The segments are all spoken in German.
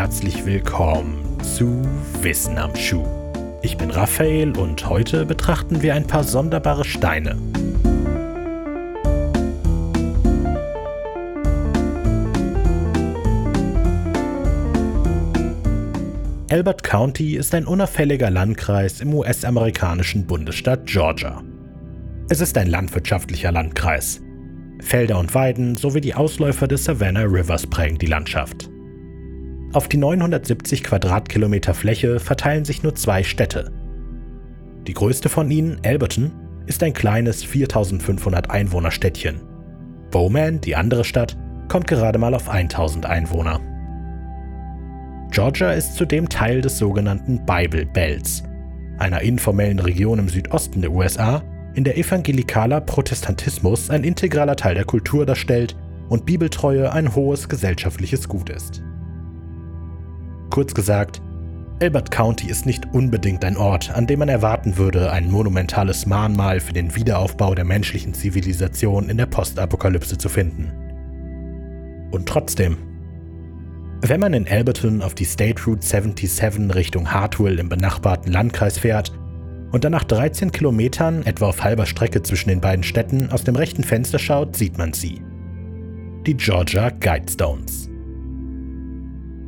herzlich willkommen zu Wissen am Schuh. Ich bin Raphael und heute betrachten wir ein paar sonderbare Steine. Albert County ist ein unauffälliger Landkreis im US-amerikanischen Bundesstaat Georgia. Es ist ein landwirtschaftlicher Landkreis. Felder und Weiden sowie die Ausläufer des Savannah Rivers prägen die Landschaft. Auf die 970 Quadratkilometer Fläche verteilen sich nur zwei Städte. Die größte von ihnen, Alberton, ist ein kleines 4500 Einwohnerstädtchen. Bowman, die andere Stadt, kommt gerade mal auf 1000 Einwohner. Georgia ist zudem Teil des sogenannten Bible Belts, einer informellen Region im Südosten der USA, in der evangelikaler Protestantismus ein integraler Teil der Kultur darstellt und Bibeltreue ein hohes gesellschaftliches Gut ist. Kurz gesagt, Albert County ist nicht unbedingt ein Ort, an dem man erwarten würde, ein monumentales Mahnmal für den Wiederaufbau der menschlichen Zivilisation in der Postapokalypse zu finden. Und trotzdem, wenn man in Alberton auf die State Route 77 Richtung Hartwell im benachbarten Landkreis fährt und dann nach 13 Kilometern, etwa auf halber Strecke zwischen den beiden Städten, aus dem rechten Fenster schaut, sieht man sie. Die Georgia Guidestones.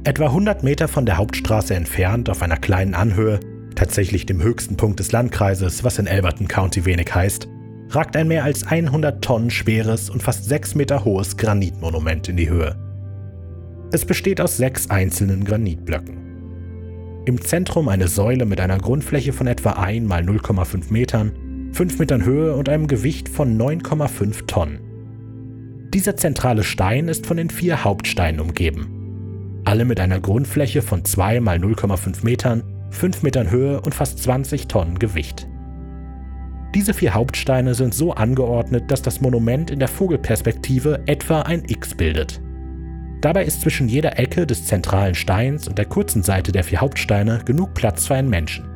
Etwa 100 Meter von der Hauptstraße entfernt, auf einer kleinen Anhöhe, tatsächlich dem höchsten Punkt des Landkreises, was in Alberton County wenig heißt, ragt ein mehr als 100 Tonnen schweres und fast 6 Meter hohes Granitmonument in die Höhe. Es besteht aus sechs einzelnen Granitblöcken. Im Zentrum eine Säule mit einer Grundfläche von etwa 1 mal 0,5 Metern, 5 Metern Höhe und einem Gewicht von 9,5 Tonnen. Dieser zentrale Stein ist von den vier Hauptsteinen umgeben. Alle mit einer Grundfläche von 2 mal 0,5 Metern, 5 Metern Höhe und fast 20 Tonnen Gewicht. Diese vier Hauptsteine sind so angeordnet, dass das Monument in der Vogelperspektive etwa ein X bildet. Dabei ist zwischen jeder Ecke des zentralen Steins und der kurzen Seite der vier Hauptsteine genug Platz für einen Menschen.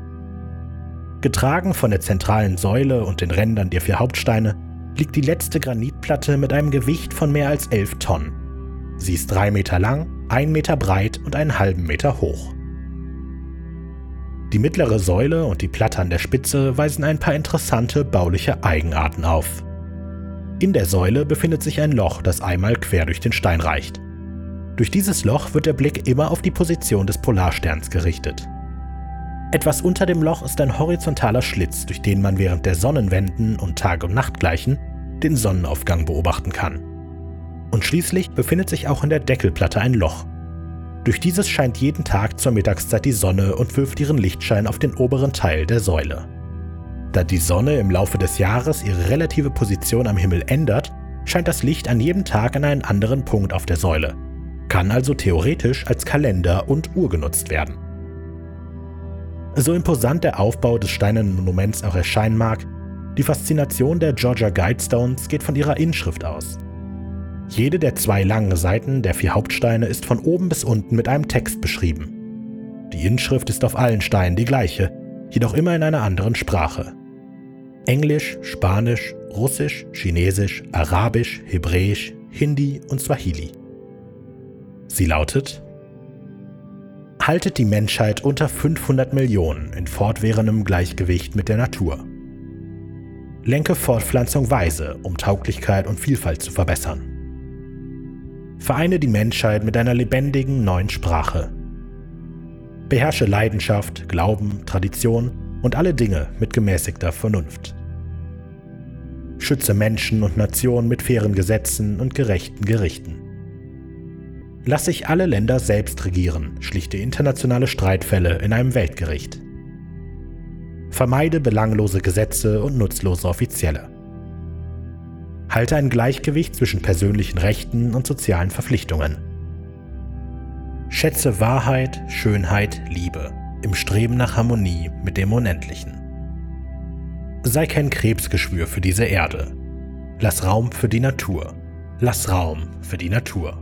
Getragen von der zentralen Säule und den Rändern der vier Hauptsteine liegt die letzte Granitplatte mit einem Gewicht von mehr als 11 Tonnen. Sie ist drei Meter lang, ein Meter breit und einen halben Meter hoch. Die mittlere Säule und die Platte an der Spitze weisen ein paar interessante bauliche Eigenarten auf. In der Säule befindet sich ein Loch, das einmal quer durch den Stein reicht. Durch dieses Loch wird der Blick immer auf die Position des Polarsterns gerichtet. Etwas unter dem Loch ist ein horizontaler Schlitz, durch den man während der Sonnenwenden und Tag- und Nachtgleichen den Sonnenaufgang beobachten kann. Und schließlich befindet sich auch in der Deckelplatte ein Loch. Durch dieses scheint jeden Tag zur Mittagszeit die Sonne und wirft ihren Lichtschein auf den oberen Teil der Säule. Da die Sonne im Laufe des Jahres ihre relative Position am Himmel ändert, scheint das Licht an jedem Tag an einen anderen Punkt auf der Säule, kann also theoretisch als Kalender und Uhr genutzt werden. So imposant der Aufbau des steinernen Monuments auch erscheinen mag, die Faszination der Georgia Guidestones geht von ihrer Inschrift aus. Jede der zwei langen Seiten der vier Hauptsteine ist von oben bis unten mit einem Text beschrieben. Die Inschrift ist auf allen Steinen die gleiche, jedoch immer in einer anderen Sprache. Englisch, Spanisch, Russisch, Chinesisch, Arabisch, Hebräisch, Hindi und Swahili. Sie lautet, Haltet die Menschheit unter 500 Millionen in fortwährendem Gleichgewicht mit der Natur. Lenke Fortpflanzung weise, um Tauglichkeit und Vielfalt zu verbessern. Vereine die Menschheit mit einer lebendigen neuen Sprache. Beherrsche Leidenschaft, Glauben, Tradition und alle Dinge mit gemäßigter Vernunft. Schütze Menschen und Nationen mit fairen Gesetzen und gerechten Gerichten. Lass sich alle Länder selbst regieren, schlichte internationale Streitfälle in einem Weltgericht. Vermeide belanglose Gesetze und nutzlose Offizielle. Halte ein Gleichgewicht zwischen persönlichen Rechten und sozialen Verpflichtungen. Schätze Wahrheit, Schönheit, Liebe im Streben nach Harmonie mit dem Unendlichen. Sei kein Krebsgeschwür für diese Erde. Lass Raum für die Natur. Lass Raum für die Natur.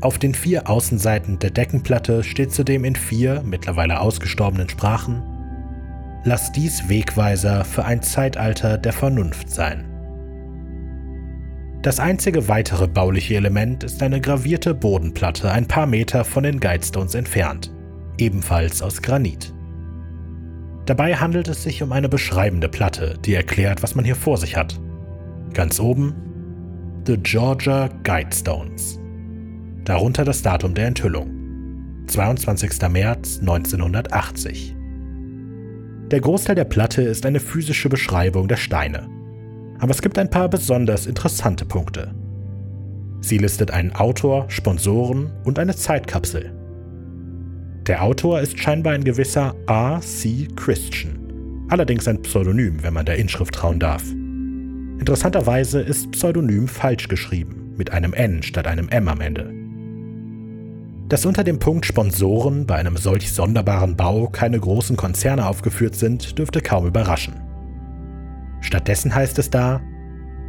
Auf den vier Außenseiten der Deckenplatte steht zudem in vier mittlerweile ausgestorbenen Sprachen Lass dies Wegweiser für ein Zeitalter der Vernunft sein. Das einzige weitere bauliche Element ist eine gravierte Bodenplatte ein paar Meter von den Guidestones entfernt, ebenfalls aus Granit. Dabei handelt es sich um eine beschreibende Platte, die erklärt, was man hier vor sich hat. Ganz oben The Georgia Guidestones. Darunter das Datum der Enthüllung. 22. März 1980. Der Großteil der Platte ist eine physische Beschreibung der Steine. Aber es gibt ein paar besonders interessante Punkte. Sie listet einen Autor, Sponsoren und eine Zeitkapsel. Der Autor ist scheinbar ein gewisser R. C. Christian, allerdings ein Pseudonym, wenn man der Inschrift trauen darf. Interessanterweise ist Pseudonym falsch geschrieben, mit einem N statt einem M am Ende. Dass unter dem Punkt Sponsoren bei einem solch sonderbaren Bau keine großen Konzerne aufgeführt sind, dürfte kaum überraschen. Stattdessen heißt es da,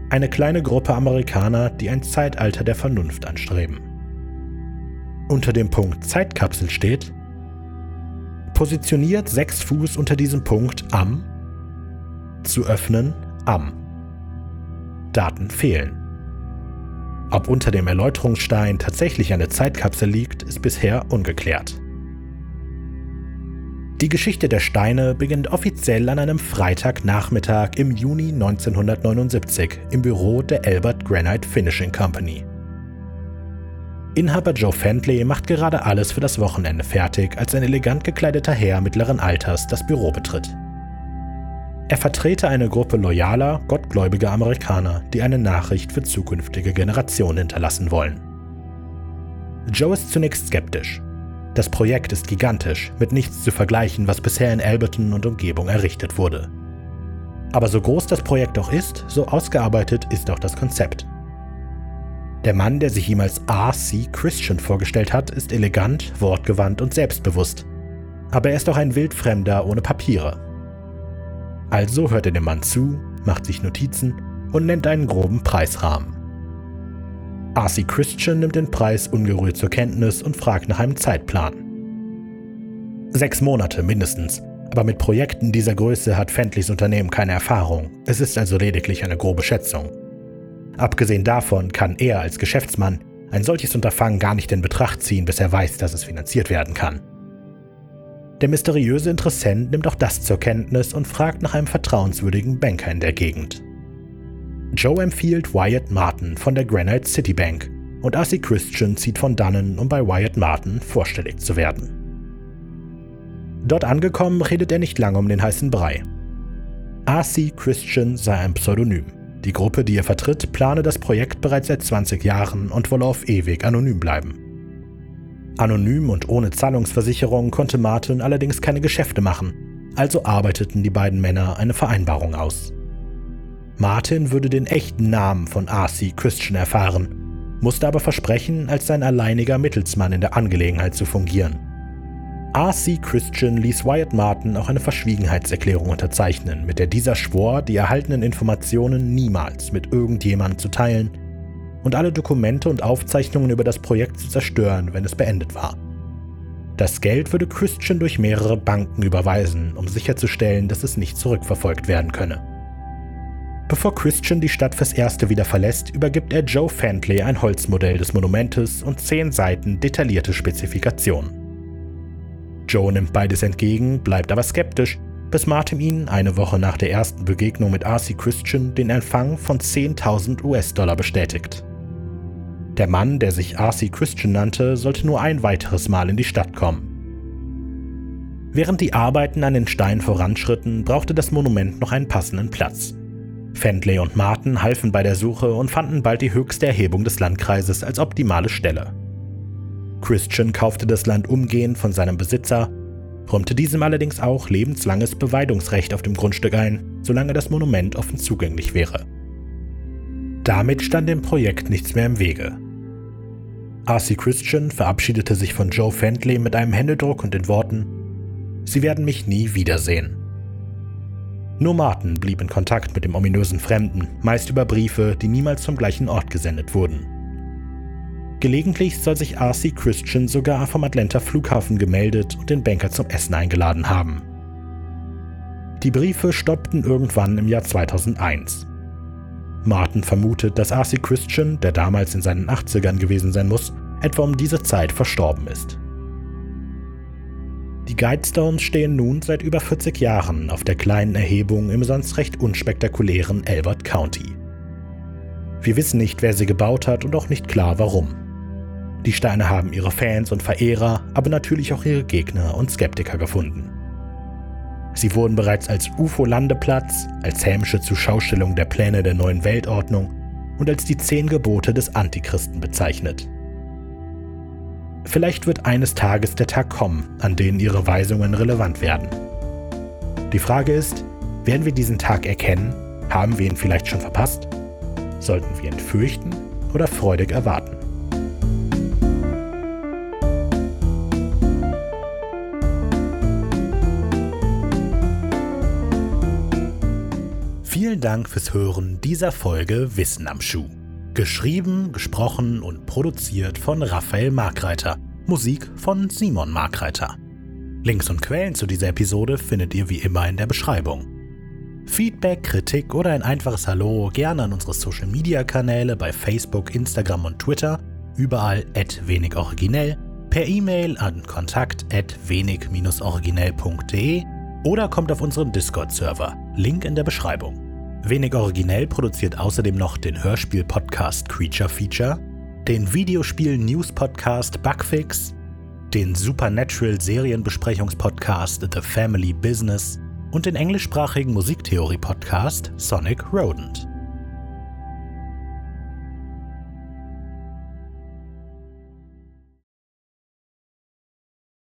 eine kleine Gruppe Amerikaner, die ein Zeitalter der Vernunft anstreben. Unter dem Punkt Zeitkapsel steht, positioniert sechs Fuß unter diesem Punkt am, zu öffnen am. Daten fehlen. Ob unter dem Erläuterungsstein tatsächlich eine Zeitkapsel liegt, ist bisher ungeklärt. Die Geschichte der Steine beginnt offiziell an einem Freitagnachmittag im Juni 1979 im Büro der Albert Granite Finishing Company. Inhaber Joe Fentley macht gerade alles für das Wochenende fertig, als ein elegant gekleideter Herr mittleren Alters das Büro betritt. Er vertrete eine Gruppe loyaler, gottgläubiger Amerikaner, die eine Nachricht für zukünftige Generationen hinterlassen wollen. Joe ist zunächst skeptisch. Das Projekt ist gigantisch, mit nichts zu vergleichen, was bisher in Alberton und Umgebung errichtet wurde. Aber so groß das Projekt auch ist, so ausgearbeitet ist auch das Konzept. Der Mann, der sich ihm als R.C. Christian vorgestellt hat, ist elegant, wortgewandt und selbstbewusst. Aber er ist auch ein Wildfremder ohne Papiere. Also hört er dem Mann zu, macht sich Notizen und nennt einen groben Preisrahmen. R.C. Christian nimmt den Preis ungerührt zur Kenntnis und fragt nach einem Zeitplan. Sechs Monate mindestens, aber mit Projekten dieser Größe hat Fendleys Unternehmen keine Erfahrung. Es ist also lediglich eine grobe Schätzung. Abgesehen davon kann er als Geschäftsmann ein solches Unterfangen gar nicht in Betracht ziehen, bis er weiß, dass es finanziert werden kann. Der mysteriöse Interessent nimmt auch das zur Kenntnis und fragt nach einem vertrauenswürdigen Banker in der Gegend. Joe empfiehlt Wyatt Martin von der Granite City Bank und Arcee Christian zieht von dannen, um bei Wyatt Martin vorstellig zu werden. Dort angekommen redet er nicht lange um den heißen Brei. Arcee Christian sei ein Pseudonym. Die Gruppe, die er vertritt, plane das Projekt bereits seit 20 Jahren und wolle auf ewig anonym bleiben. Anonym und ohne Zahlungsversicherung konnte Martin allerdings keine Geschäfte machen, also arbeiteten die beiden Männer eine Vereinbarung aus. Martin würde den echten Namen von R.C. Christian erfahren, musste aber versprechen, als sein alleiniger Mittelsmann in der Angelegenheit zu fungieren. R.C. Christian ließ Wyatt Martin auch eine Verschwiegenheitserklärung unterzeichnen, mit der dieser schwor, die erhaltenen Informationen niemals mit irgendjemandem zu teilen und alle Dokumente und Aufzeichnungen über das Projekt zu zerstören, wenn es beendet war. Das Geld würde Christian durch mehrere Banken überweisen, um sicherzustellen, dass es nicht zurückverfolgt werden könne. Bevor Christian die Stadt fürs Erste wieder verlässt, übergibt er Joe Fentley ein Holzmodell des Monumentes und zehn Seiten detaillierte Spezifikationen. Joe nimmt beides entgegen, bleibt aber skeptisch, bis Martin ihn eine Woche nach der ersten Begegnung mit R.C. Christian den Empfang von 10.000 US-Dollar bestätigt. Der Mann, der sich R.C. Christian nannte, sollte nur ein weiteres Mal in die Stadt kommen. Während die Arbeiten an den Steinen voranschritten, brauchte das Monument noch einen passenden Platz. Fendley und Martin halfen bei der Suche und fanden bald die höchste Erhebung des Landkreises als optimale Stelle. Christian kaufte das Land umgehend von seinem Besitzer, räumte diesem allerdings auch lebenslanges Beweidungsrecht auf dem Grundstück ein, solange das Monument offen zugänglich wäre. Damit stand dem Projekt nichts mehr im Wege. R.C. Christian verabschiedete sich von Joe Fendley mit einem Händedruck und den Worten: Sie werden mich nie wiedersehen. Nur Martin blieb in Kontakt mit dem ominösen Fremden, meist über Briefe, die niemals zum gleichen Ort gesendet wurden. Gelegentlich soll sich R.C. Christian sogar vom Atlanta Flughafen gemeldet und den Banker zum Essen eingeladen haben. Die Briefe stoppten irgendwann im Jahr 2001. Martin vermutet, dass Arcee Christian, der damals in seinen 80ern gewesen sein muss, etwa um diese Zeit verstorben ist. Die Guidestones stehen nun seit über 40 Jahren auf der kleinen Erhebung im sonst recht unspektakulären Albert County. Wir wissen nicht, wer sie gebaut hat und auch nicht klar warum. Die Steine haben ihre Fans und Verehrer, aber natürlich auch ihre Gegner und Skeptiker gefunden. Sie wurden bereits als UFO-Landeplatz, als hämische Zuschaustellung der Pläne der neuen Weltordnung und als die zehn Gebote des Antichristen bezeichnet. Vielleicht wird eines Tages der Tag kommen, an dem ihre Weisungen relevant werden. Die Frage ist, werden wir diesen Tag erkennen? Haben wir ihn vielleicht schon verpasst? Sollten wir ihn fürchten oder freudig erwarten? Dank fürs Hören dieser Folge Wissen am Schuh. Geschrieben, gesprochen und produziert von Raphael Markreiter. Musik von Simon Markreiter. Links und Quellen zu dieser Episode findet ihr wie immer in der Beschreibung. Feedback, Kritik oder ein einfaches Hallo gerne an unsere Social Media Kanäle bei Facebook, Instagram und Twitter, überall wenig originell, per E-Mail an kontakt wenig-originell.de oder kommt auf unseren Discord-Server. Link in der Beschreibung. Wenig originell produziert außerdem noch den Hörspiel-Podcast Creature Feature, den Videospiel-News-Podcast Bugfix, den Supernatural-Serienbesprechungspodcast The Family Business und den englischsprachigen Musiktheorie-Podcast Sonic Rodent.